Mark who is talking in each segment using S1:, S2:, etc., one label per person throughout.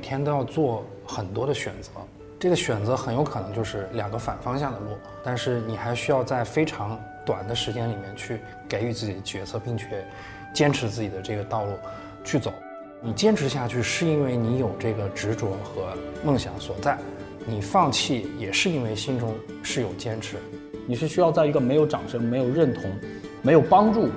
S1: 每天都要做很多的选择，这个选择很有可能就是两个反方向的路，但是你还需要在非常短的时间里面去给予自己的决策，并且坚持自己的这个道路去走。你坚持下去是因为你有这个执着和梦想所在，你放弃也是因为心中是有坚持。
S2: 你是需要在一个没有掌声、没有认同、没有帮助，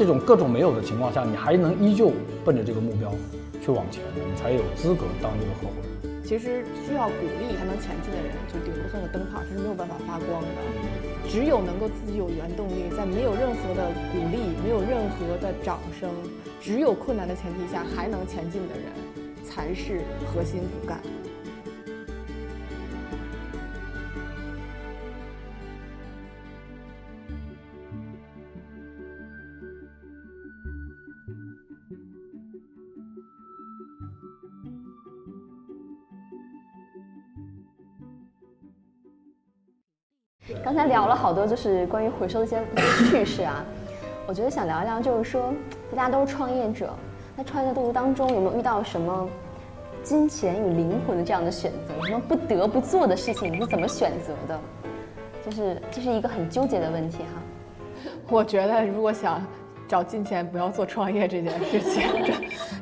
S2: 这种各种没有的情况下，你还能依旧奔着这个目标去往前的，你才有资格当这个合伙人。
S3: 其实需要鼓励才能前进的人，就顶多算个灯泡，他是没有办法发光的。只有能够自己有原动力，在没有任何的鼓励、没有任何的掌声、只有困难的前提下还能前进的人，才是核心骨干。
S4: 聊了好多，就是关于回收的一些趣事啊。我觉得想聊一聊，就是说大家都是创业者，在创业的路途当中，有没有遇到什么金钱与灵魂的这样的选择？有什么不得不做的事情，你是怎么选择的？就是这是一个很纠结的问题哈。
S3: 我觉得如果想找金钱，不要做创业这件事情，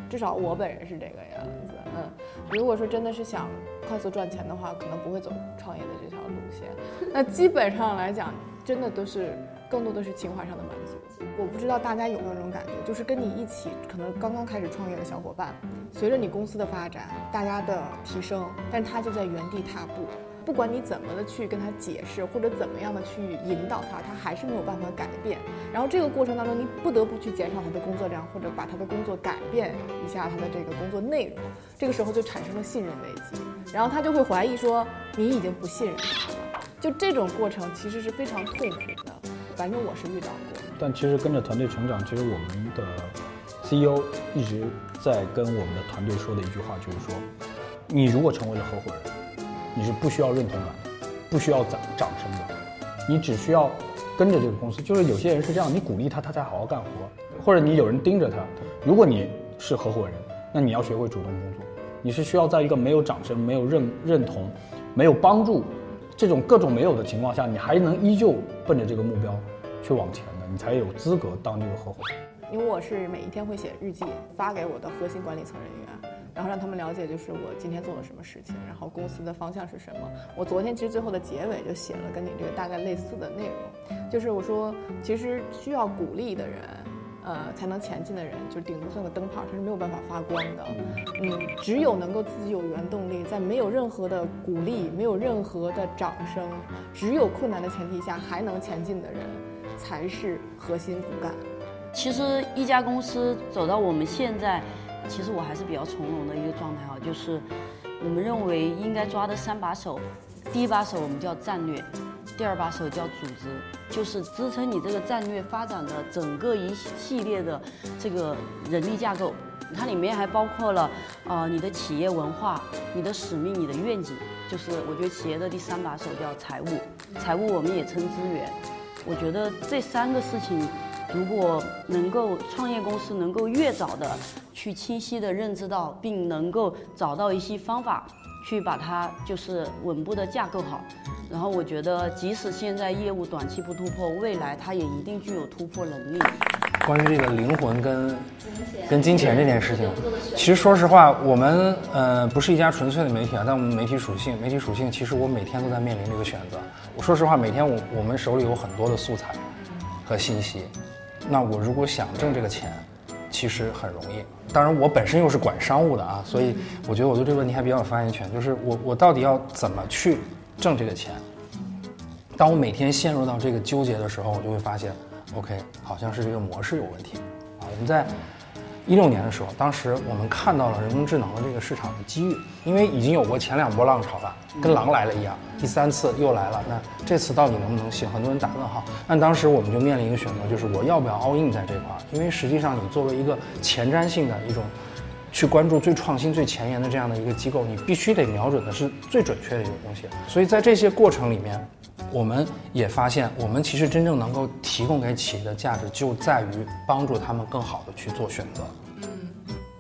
S3: 至少我本人是这个样子。嗯，如果说真的是想快速赚钱的话，可能不会走创业的这条路线。那基本上来讲，真的都是更多的是情怀上的满足。我不知道大家有没有这种感觉，就是跟你一起可能刚刚开始创业的小伙伴，随着你公司的发展，大家的提升，但他就在原地踏步。不管你怎么的去跟他解释，或者怎么样的去引导他，他还是没有办法改变。然后这个过程当中，你不得不去减少他的工作量，或者把他的工作改变一下他的这个工作内容。这个时候就产生了信任危机，然后他就会怀疑说你已经不信任他了。就这种过程其实是非常痛苦的，反正我是遇到过。
S2: 但其实跟着团队成长，其实我们的 CEO 一直在跟我们的团队说的一句话就是说，你如果成为了合伙人。你是不需要认同感，不需要掌掌声的，你只需要跟着这个公司。就是有些人是这样，你鼓励他，他才好好干活；或者你有人盯着他。如果你是合伙人，那你要学会主动工作。你是需要在一个没有掌声、没有认认同、没有帮助这种各种没有的情况下，你还能依旧奔着这个目标去往前的，你才有资格当这个合伙人。
S3: 因为我是每一天会写日记，发给我的核心管理层人员。然后让他们了解，就是我今天做了什么事情，然后公司的方向是什么。我昨天其实最后的结尾就写了跟你这个大概类似的内容，就是我说，其实需要鼓励的人，呃，才能前进的人，就顶多算个灯泡，他是没有办法发光的。嗯，只有能够自己有原动力，在没有任何的鼓励、没有任何的掌声、只有困难的前提下还能前进的人，才是核心骨干。
S5: 其实一家公司走到我们现在。其实我还是比较从容的一个状态哈，就是我们认为应该抓的三把手，第一把手我们叫战略，第二把手叫组织，就是支撑你这个战略发展的整个一系列的这个人力架构，它里面还包括了呃你的企业文化、你的使命、你的愿景，就是我觉得企业的第三把手叫财务，财务我们也称资源，我觉得这三个事情。如果能够创业公司能够越早的去清晰的认知到，并能够找到一些方法，去把它就是稳步的架构好，然后我觉得即使现在业务短期不突破，未来它也一定具有突破能力。
S1: 关于这个灵魂跟跟金钱这件事情，其实说实话，我们呃不是一家纯粹的媒体啊，但我们媒体属性，媒体属性，其实我每天都在面临这个选择。我说实话，每天我我们手里有很多的素材和信息。那我如果想挣这个钱，其实很容易。当然，我本身又是管商务的啊，所以我觉得我对这个问题还比较有发言权。就是我我到底要怎么去挣这个钱？当我每天陷入到这个纠结的时候，我就会发现，OK，好像是这个模式有问题啊。我们在。一六年的时候，当时我们看到了人工智能的这个市场的机遇，因为已经有过前两波浪潮了，跟狼来了一样，第三次又来了。那这次到底能不能行？很多人打问号。那当时我们就面临一个选择，就是我要不要 all in 在这块儿？因为实际上你作为一个前瞻性的一种，去关注最创新、最前沿的这样的一个机构，你必须得瞄准的是最准确的一个东西。所以在这些过程里面，我们也发现，我们其实真正能够提供给企业的价值，就在于帮助他们更好的去做选择。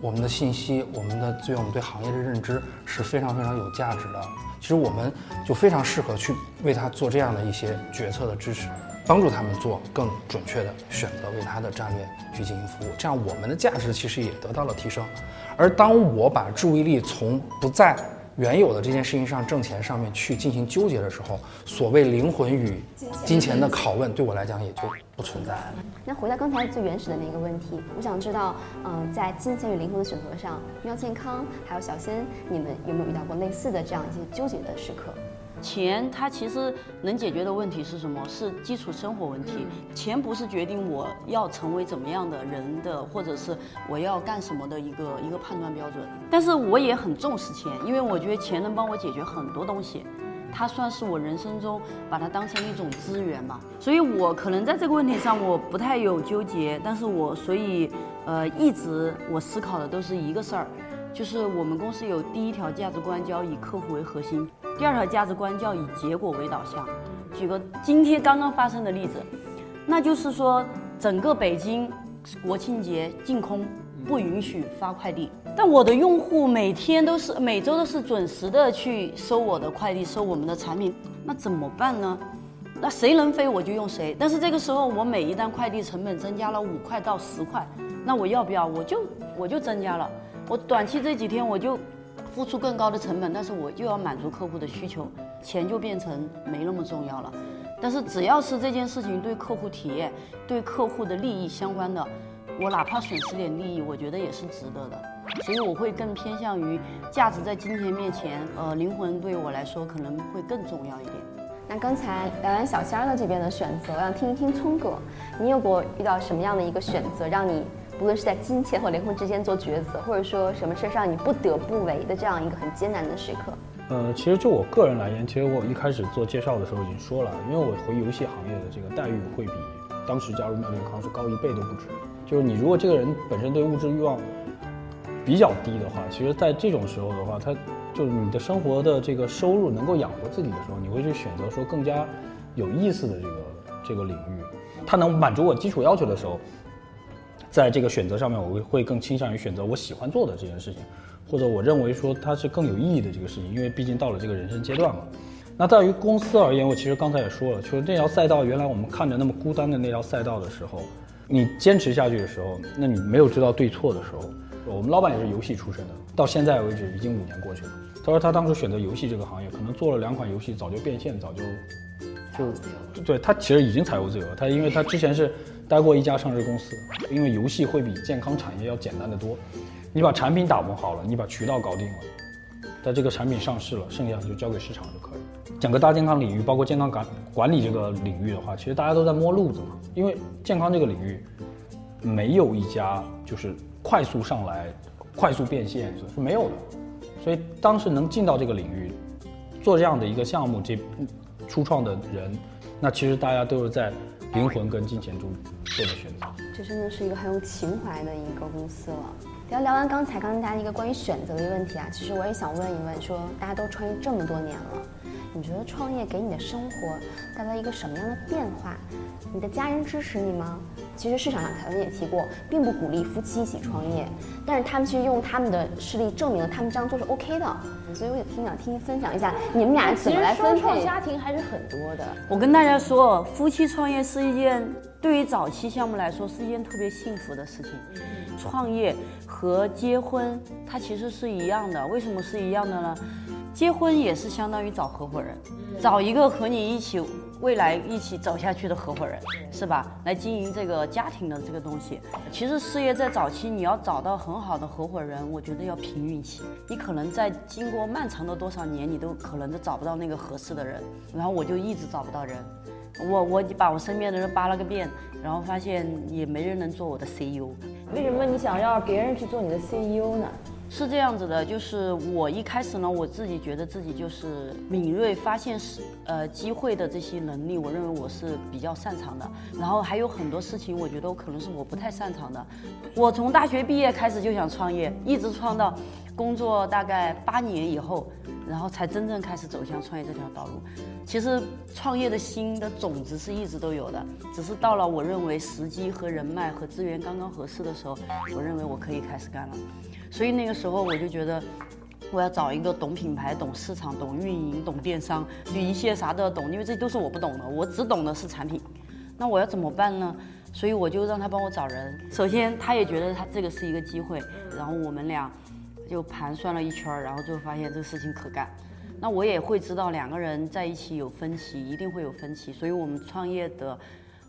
S1: 我们的信息、我们的资源、我们对行业的认知是非常非常有价值的。其实我们就非常适合去为他做这样的一些决策的支持，帮助他们做更准确的选择，为他的战略去进行服务。这样我们的价值其实也得到了提升。而当我把注意力从不在原有的这件事情上挣钱上面去进行纠结的时候，所谓灵魂与金钱的拷问对我来讲也就不存在了。
S4: 那回到刚才最原始的那个问题，我想知道，嗯，在金钱与灵魂的选择上，喵健康还有小仙，你们有没有遇到过类似的这样一些纠结的时刻？
S5: 钱它其实能解决的问题是什么？是基础生活问题。钱不是决定我要成为怎么样的人的，或者是我要干什么的一个一个判断标准。但是我也很重视钱，因为我觉得钱能帮我解决很多东西，它算是我人生中把它当成一种资源嘛。所以我可能在这个问题上我不太有纠结，但是我所以呃一直我思考的都是一个事儿，就是我们公司有第一条价值观叫以客户为核心。第二条价值观叫以结果为导向。举个今天刚刚发生的例子，那就是说整个北京国庆节禁空，不允许发快递。但我的用户每天都是每周都是准时的去收我的快递，收我们的产品。那怎么办呢？那谁能飞我就用谁。但是这个时候我每一单快递成本增加了五块到十块，那我要不要？我就我就增加了。我短期这几天我就。付出更高的成本，但是我就要满足客户的需求，钱就变成没那么重要了。但是只要是这件事情对客户体验、对客户的利益相关的，我哪怕损失点利益，我觉得也是值得的。所以我会更偏向于价值在金钱面前，呃，灵魂对我来说可能会更重要一点。
S4: 那刚才聊完小仙儿的这边的选择，我想听一听聪哥，你有过遇到什么样的一个选择，让你？不论是在金钱和灵魂之间做抉择，或者说什么事让你不得不为的这样一个很艰难的时刻。
S2: 呃，其实就我个人来言，其实我一开始做介绍的时候已经说了，因为我回游戏行业的这个待遇会比当时加入妙健康是高一倍都不止。就是你如果这个人本身对物质欲望比较低的话，其实在这种时候的话，他就是你的生活的这个收入能够养活自己的时候，你会去选择说更加有意思的这个这个领域，它能满足我基础要求的时候。在这个选择上面，我会会更倾向于选择我喜欢做的这件事情，或者我认为说它是更有意义的这个事情，因为毕竟到了这个人生阶段嘛。那在于公司而言，我其实刚才也说了，就是那条赛道，原来我们看着那么孤单的那条赛道的时候，你坚持下去的时候，那你没有知道对错的时候，我们老板也是游戏出身的，到现在为止已经五年过去了。他说他当初选择游戏这个行业，可能做了两款游戏，早就变现，早就就对他其实已经财务自由了。他因为他之前是。待过一家上市公司，因为游戏会比健康产业要简单的多。你把产品打磨好了，你把渠道搞定了，在这个产品上市了，剩下的就交给市场就可以。整个大健康领域，包括健康管管理这个领域的话，其实大家都在摸路子嘛。因为健康这个领域，没有一家就是快速上来、快速变现是没有的。所以当时能进到这个领域，做这样的一个项目，这初创的人，那其实大家都是在。灵魂跟金钱中做的选择，
S4: 这真的是一个很有情怀的一个公司了。聊聊完刚才刚刚大家一个关于选择的问题啊，其实我也想问一问，说大家都创业这么多年了。你觉得创业给你的生活带来一个什么样的变化？你的家人支持你吗？其实市场上凯文也提过，并不鼓励夫妻一起创业，但是他们其实用他们的事例证明了他们这样做是 OK 的。所以我也挺想听你分享一下你们俩怎么来分配。
S3: 家庭还是很多的。
S5: 我跟大家说，夫妻创业是一件对于早期项目来说是一件特别幸福的事情。创业和结婚它其实是一样的，为什么是一样的呢？结婚也是相当于找合伙人，找一个和你一起未来一起走下去的合伙人，是吧？来经营这个家庭的这个东西。其实事业在早期你要找到很好的合伙人，我觉得要凭运气。你可能在经过漫长的多少年，你都可能都找不到那个合适的人。然后我就一直找不到人，我我把我身边的人扒了个遍，然后发现也没人能做我的 CEO。
S3: 为什么你想要别人去做你的 CEO 呢？
S5: 是这样子的，就是我一开始呢，我自己觉得自己就是敏锐发现是呃机会的这些能力，我认为我是比较擅长的。然后还有很多事情，我觉得我可能是我不太擅长的。我从大学毕业开始就想创业，一直创到工作大概八年以后，然后才真正开始走向创业这条道路。其实创业的心的种子是一直都有的，只是到了我认为时机和人脉和资源刚刚合适的时候，我认为我可以开始干了。所以那个时候我就觉得，我要找一个懂品牌、懂市场、懂运营、懂电商，就一切啥都要懂，因为这都是我不懂的，我只懂的是产品。那我要怎么办呢？所以我就让他帮我找人。首先，他也觉得他这个是一个机会，然后我们俩就盘算了一圈，然后最后发现这个事情可干。那我也会知道两个人在一起有分歧，一定会有分歧，所以我们创业的，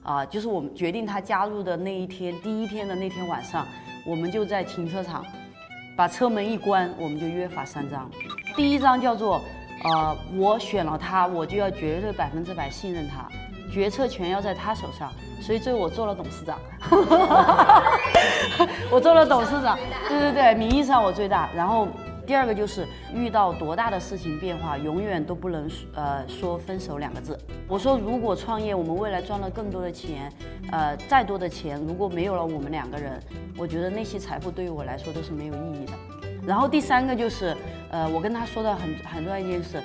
S5: 啊，就是我们决定他加入的那一天，第一天的那天晚上，我们就在停车场，把车门一关，我们就约法三章。第一章叫做，呃，我选了他，我就要绝对百分之百信任他，决策权要在他手上，所以最后我做了董事长。我做了董事长，对对对，名义上我最大，然后。第二个就是遇到多大的事情变化，永远都不能呃说分手两个字。我说如果创业，我们未来赚了更多的钱，呃再多的钱，如果没有了我们两个人，我觉得那些财富对于我来说都是没有意义的。然后第三个就是呃我跟他说的很很重要一件事，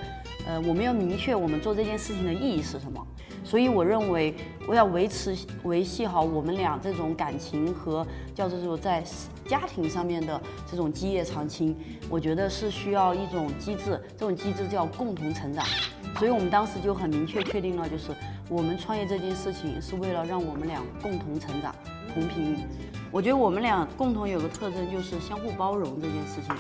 S5: 呃我们要明确我们做这件事情的意义是什么。所以我认为，我要维持维系好我们俩这种感情和叫做说在家庭上面的这种基业长青，我觉得是需要一种机制，这种机制叫共同成长。所以我们当时就很明确确定了，就是我们创业这件事情是为了让我们俩共同成长，同频。我觉得我们俩共同有个特征就是相互包容这件事情。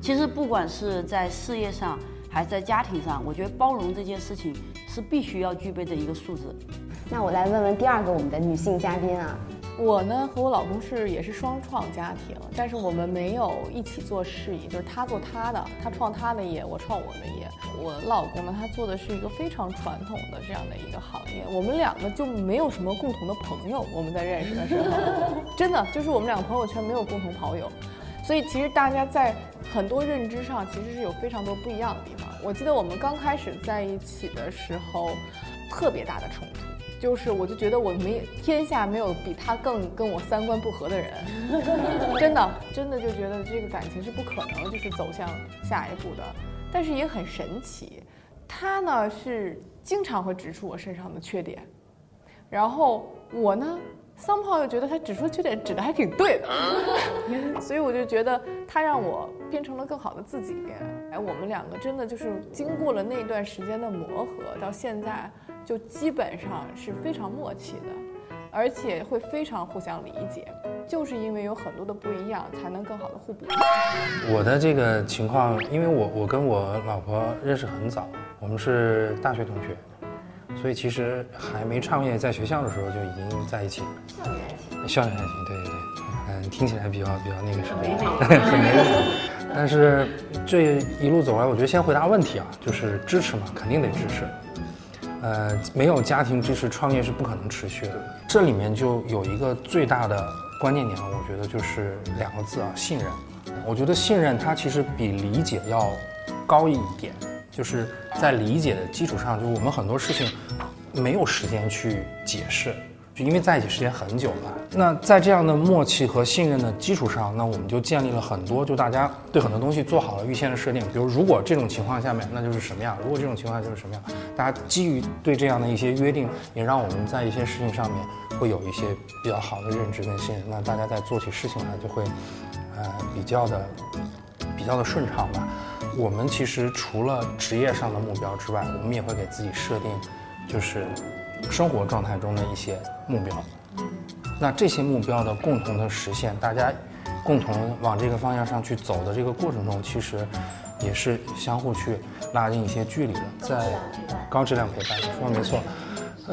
S5: 其实不管是在事业上还是在家庭上，我觉得包容这件事情。是必须要具备的一个素质。
S4: 那我来问问第二个我们的女性嘉宾啊，
S3: 我呢和我老公是也是双创家庭，但是我们没有一起做事业，就是他做他的，他创他的业，我创我的业。我老公呢，他做的是一个非常传统的这样的一个行业，我们两个就没有什么共同的朋友。我们在认识的时候，真的就是我们两个朋友圈没有共同跑友，所以其实大家在很多认知上其实是有非常多不一样的地方。我记得我们刚开始在一起的时候，特别大的冲突，就是我就觉得我没天下没有比他更跟我三观不合的人，真的真的就觉得这个感情是不可能就是走向下一步的。但是也很神奇，他呢是经常会指出我身上的缺点，然后我呢。桑炮又觉得他指出缺点指的还挺对的，所以我就觉得他让我变成了更好的自己。哎，我们两个真的就是经过了那段时间的磨合，到现在就基本上是非常默契的，而且会非常互相理解。就是因为有很多的不一样，才能更好的互补。
S1: 我的这个情况，因为我我跟我老婆认识很早，我们是大学同学。所以其实还没创业，在学校的时候就已经在一起了。校园爱情，校园爱情，对对对，嗯，听起来比较比较那个什么，很没意思。但是这一路走来，我觉得先回答问题啊，就是支持嘛，肯定得支持。呃，没有家庭支持，创业是不可能持续的。这里面就有一个最大的关键点，我觉得就是两个字啊，信任。我觉得信任它其实比理解要高一点。就是在理解的基础上，就我们很多事情没有时间去解释，就因为在一起时间很久了。那在这样的默契和信任的基础上，那我们就建立了很多，就大家对很多东西做好了预先的设定。比如，如果这种情况下面，那就是什么样；如果这种情况下就是什么样。大家基于对这样的一些约定，也让我们在一些事情上面会有一些比较好的认知跟信任。那大家在做起事情来就会，呃，比较的比较的顺畅吧。我们其实除了职业上的目标之外，我们也会给自己设定，就是生活状态中的一些目标。那这些目标的共同的实现，大家共同往这个方向上去走的这个过程中，其实也是相互去拉近一些距离的。在高质量陪伴，说的没错。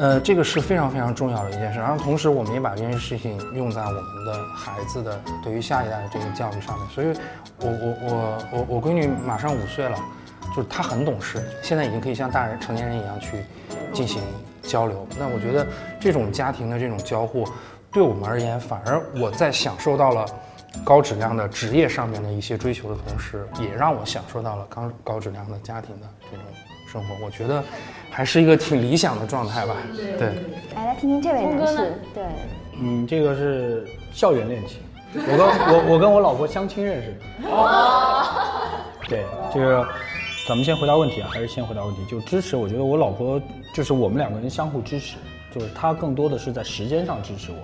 S1: 呃，这个是非常非常重要的一件事，然后同时我们也把这件事情用在我们的孩子的对于下一代的这个教育上面。所以，我我我我我闺女马上五岁了，就是她很懂事，现在已经可以像大人成年人一样去进行交流。那我觉得这种家庭的这种交互，对我们而言，反而我在享受到了高质量的职业上面的一些追求的同时，也让我享受到了高高质量的家庭的这种生活。我觉得。还是一个挺理想的状态吧。对，
S4: 来来听听这位男士。对，
S2: 嗯，这个是校园恋情，我跟我我跟我老婆相亲认识的。哦。对，就是咱们先回答问题啊，还是先回答问题？就支持，我觉得我老婆就是我们两个人相互支持，就是她更多的是在时间上支持我，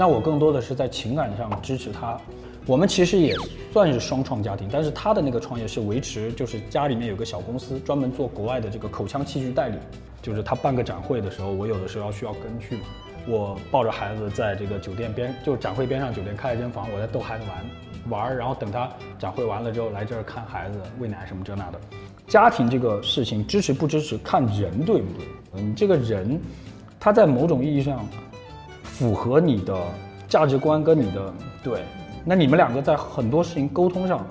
S2: 那我更多的是在情感上支持他。我们其实也算是双创家庭，但是他的那个创业是维持，就是家里面有个小公司，专门做国外的这个口腔器具代理。就是他办个展会的时候，我有的时候要需要跟去嘛。我抱着孩子在这个酒店边，就展会边上酒店开了间房，我在逗孩子玩玩，然后等他展会完了之后来这儿看孩子喂奶什么这那的。家庭这个事情支持不支持看人对不对？你这个人，他在某种意义上符合你的价值观跟你的对，那你们两个在很多事情沟通上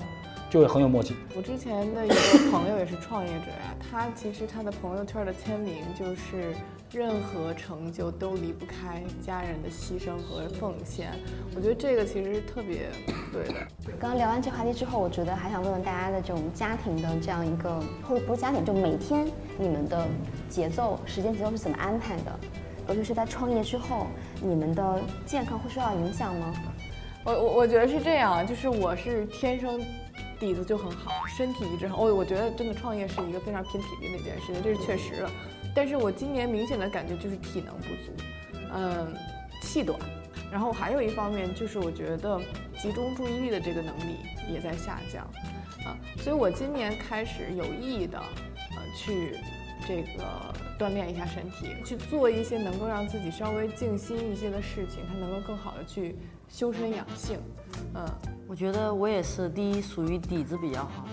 S2: 就会很有默契。
S3: 我之前的一个朋友也是创业者呀，他其实他的朋友圈的签名就是任何成就都离不开家人的牺牲和奉献。我觉得这个其实是特别对的。
S4: 刚刚聊完这话题之后，我觉得还想问问大家的这种家庭的这样一个，或者不是家庭，就每天你们的节奏、时间节奏是怎么安排的？尤其是在创业之后，你们的健康会受到影响吗？
S3: 我我我觉得是这样，就是我是天生底子就很好，身体一直很。我我觉得真的创业是一个非常拼体力的一件事情，这是确实。但是我今年明显的感觉就是体能不足，嗯，气短。然后还有一方面就是我觉得集中注意力的这个能力也在下降，啊，所以我今年开始有意的，呃，去这个锻炼一下身体，去做一些能够让自己稍微静心一些的事情，它能够更好的去修身养性，嗯。
S5: 我觉得我也是，第一属于底子比较好，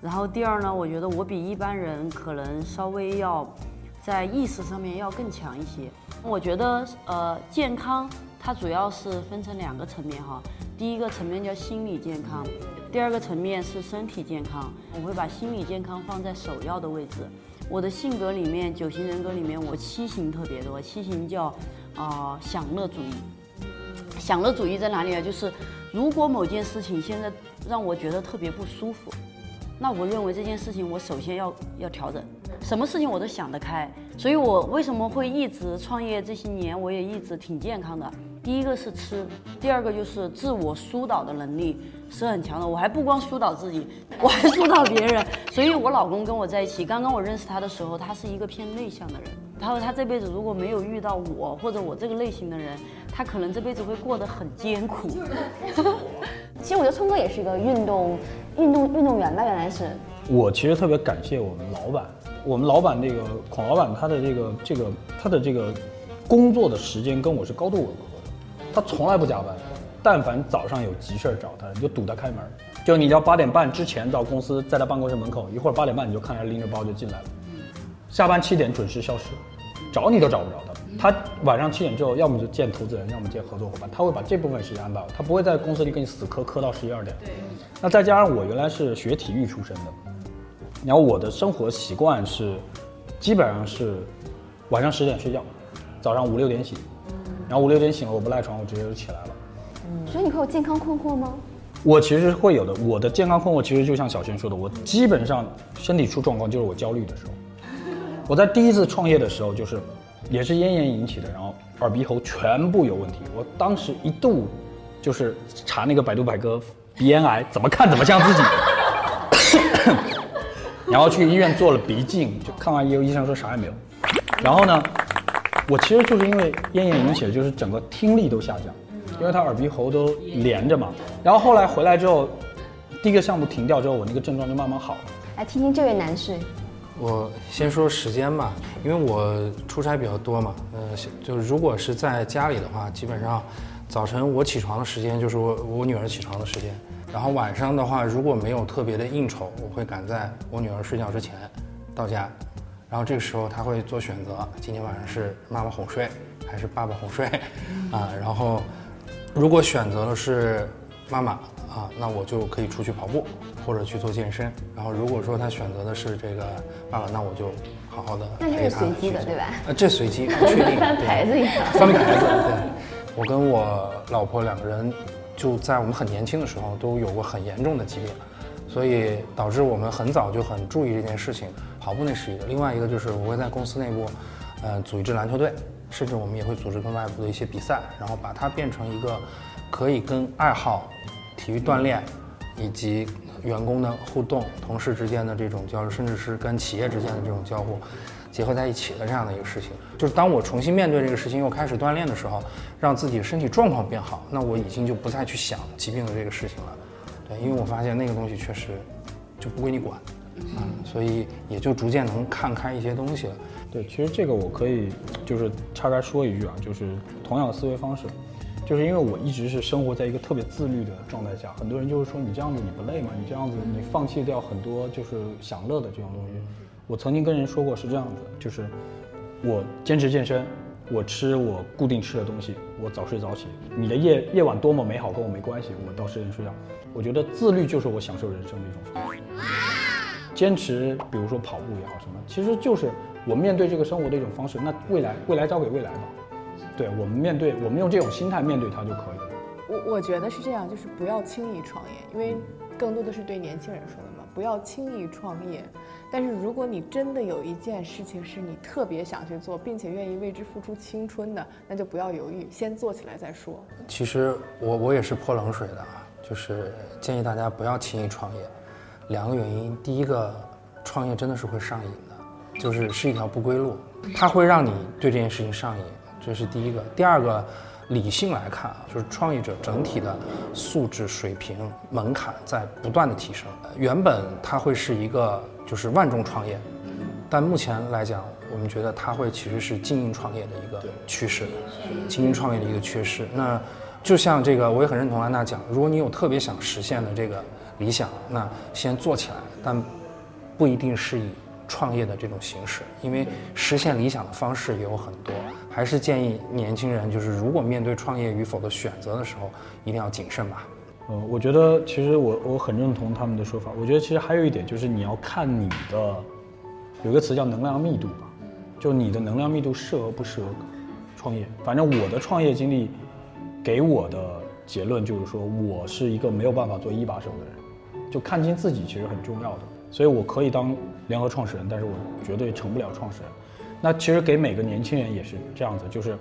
S5: 然后第二呢，我觉得我比一般人可能稍微要在意识上面要更强一些。我觉得呃健康它主要是分成两个层面哈，第一个层面叫心理健康，第二个层面是身体健康。我会把心理健康放在首要的位置。我的性格里面，九型人格里面，我七型特别多，七型叫啊、享乐主义。享乐主义在哪里啊？就是如果某件事情现在让我觉得特别不舒服，那我认为这件事情我首先要要调整，什么事情我都想得开。所以我为什么会一直创业这些年，我也一直挺健康的。第一个是吃，第二个就是自我疏导的能力是很强的。我还不光疏导自己，我还疏导别人。所以我老公跟我在一起，刚刚我认识他的时候，他是一个偏内向的人。他说他这辈子如果没有遇到我或者我这个类型的人，他可能这辈子会过得很艰苦。
S4: 其实我觉得聪哥也是一个运动运动运动员吧，原来是。
S2: 我其实特别感谢我们老板，我们老板那个孔老板，他的这个这个他的这个工作的时间跟我是高度吻合的，他从来不加班，但凡早上有急事儿找他，你就堵他开门，就你要八点半之前到公司，在他办公室门口，一会儿八点半你就看他拎着包就进来了，下班七点准时消失，找你都找不着他。他晚上七点之后，要么就见投资人，要么见合作伙伴，他会把这部分时间安排好，他不会在公司里跟你死磕磕到十一二点。那再加上我原来是学体育出身的，然后我的生活习惯是，基本上是晚上十点睡觉，早上五六点醒，然后五六点醒了，我不赖床，我直接就起来了。
S4: 所以你会有健康困惑吗？
S2: 我其实会有的，我的健康困惑其实就像小轩说的，我基本上身体出状况就是我焦虑的时候。我在第一次创业的时候，就是也是咽炎引起的，然后耳鼻喉全部有问题。我当时一度就是查那个百度百科，鼻咽癌怎么看怎么像自己，然后去医院做了鼻镜，就看完以后医生说啥也没有。然后呢，我其实就是因为咽炎引起的，就是整个听力都下降，因为他耳鼻喉都连着嘛。然后后来回来之后，第一个项目停掉之后，我那个症状就慢慢好了。
S4: 来听听这位男士，
S1: 我先说时间吧，因为我出差比较多嘛，呃，就是如果是在家里的话，基本上早晨我起床的时间就是我我女儿起床的时间，然后晚上的话，如果没有特别的应酬，我会赶在我女儿睡觉之前到家，然后这个时候他会做选择，今天晚上是妈妈哄睡还是爸爸哄睡，啊，然后如果选择的是妈妈啊，那我就可以出去跑步或者去做健身。然后如果说他选择的是这个爸爸，那我就好好的
S4: 那这
S1: 陪他
S4: 是随机的对吧
S1: 呃，这随机，不确定。
S4: 翻牌子一样。
S1: 翻牌子，对。我跟我老婆两个人就在我们很年轻的时候都有过很严重的疾病，所以导致我们很早就很注意这件事情。跑步那是一个，另外一个就是我会在公司内部，呃，组一支篮球队，甚至我们也会组织跟外部的一些比赛，然后把它变成一个可以跟爱好、体育锻炼以及员工的互动、同事之间的这种交流，甚至是跟企业之间的这种交互结合在一起的这样的一个事情。就是当我重新面对这个事情，又开始锻炼的时候，让自己身体状况变好，那我已经就不再去想疾病的这个事情了。对，因为我发现那个东西确实就不归你管，嗯，所以也就逐渐能看开一些东西了。
S2: 对，其实这个我可以就是岔开说一句啊，就是同样的思维方式，就是因为我一直是生活在一个特别自律的状态下，很多人就是说你这样子你不累吗？你这样子你放弃掉很多就是享乐的这种东西。我曾经跟人说过是这样子，就是我坚持健身，我吃我固定吃的东西，我早睡早起。你的夜夜晚多么美好跟我没关系，我到时间睡觉。我觉得自律就是我享受人生的一种方式。坚持，比如说跑步也好什么，其实就是我面对这个生活的一种方式。那未来，未来交给未来吧。对我们面对，我们用这种心态面对它就可以了。
S3: 我我觉得是这样，就是不要轻易创业，因为更多的是对年轻人说的嘛，不要轻易创业。但是如果你真的有一件事情是你特别想去做，并且愿意为之付出青春的，那就不要犹豫，先做起来再说。
S1: 其实我我也是泼冷水的啊，就是建议大家不要轻易创业。两个原因，第一个，创业真的是会上瘾的，就是是一条不归路，它会让你对这件事情上瘾，这是第一个。第二个，理性来看啊，就是创业者整体的素质水平门槛在不断的提升。原本它会是一个就是万众创业，但目前来讲，我们觉得它会其实是精英创业的一个趋势，精英创业的一个趋势。那就像这个，我也很认同安娜讲，如果你有特别想实现的这个。理想，那先做起来，但不一定是以创业的这种形式，因为实现理想的方式也有很多。还是建议年轻人，就是如果面对创业与否的选择的时候，一定要谨慎吧。
S2: 呃，我觉得其实我我很认同他们的说法。我觉得其实还有一点就是你要看你的，有个词叫能量密度吧，就你的能量密度适合不适合创业。反正我的创业经历给我的结论就是说，我是一个没有办法做一把手的人。就看清自己其实很重要的，所以我可以当联合创始人，但是我绝对成不了创始人。那其实给每个年轻人也是这样子，就是，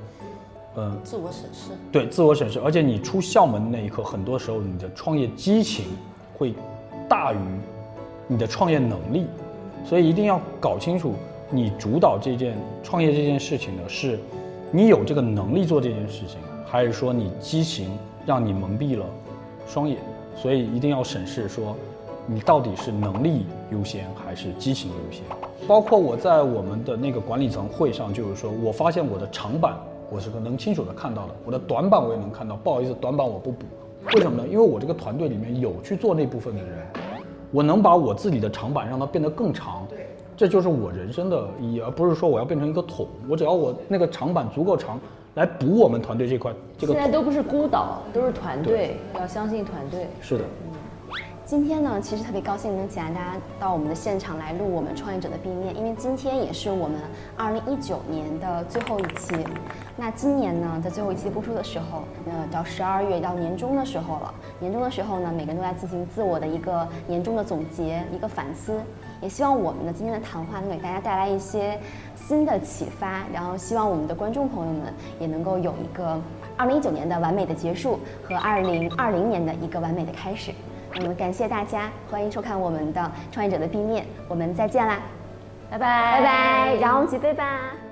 S5: 嗯，自我审视，
S2: 对，自我审视。而且你出校门的那一刻，很多时候你的创业激情会大于你的创业能力，所以一定要搞清楚，你主导这件创业这件事情的，是你有这个能力做这件事情，还是说你激情让你蒙蔽了双眼？所以一定要审视，说你到底是能力优先还是激情优先。包括我在我们的那个管理层会上，就是说我发现我的长板我是能清楚的看到的，我的短板我也能看到。不好意思，短板我不补，为什么呢？因为我这个团队里面有去做那部分的人，我能把我自己的长板让它变得更长。对，这就是我人生的意义，而不是说我要变成一个桶。我只要我那个长板足够长。来补我们团队这块，这个
S4: 现在都不是孤岛，都是团队，要相信团队。
S2: 是的。
S4: 今天呢，其实特别高兴能请大家到我们的现场来录我们创业者的 B 面，因为今天也是我们二零一九年的最后一期。那今年呢，在最后一期播出的时候，呃，到十二月到年终的时候了。年终的时候呢，每个人都在进行自我的一个年终的总结，一个反思。也希望我们的今天的谈话能给大家带来一些新的启发，然后希望我们的观众朋友们也能够有一个二零一九年的完美的结束和二零二零年的一个完美的开始。那么感谢大家，欢迎收看我们的创业者的 B 面，我们再见啦，
S5: 拜拜
S4: 拜拜，让我们起飞吧。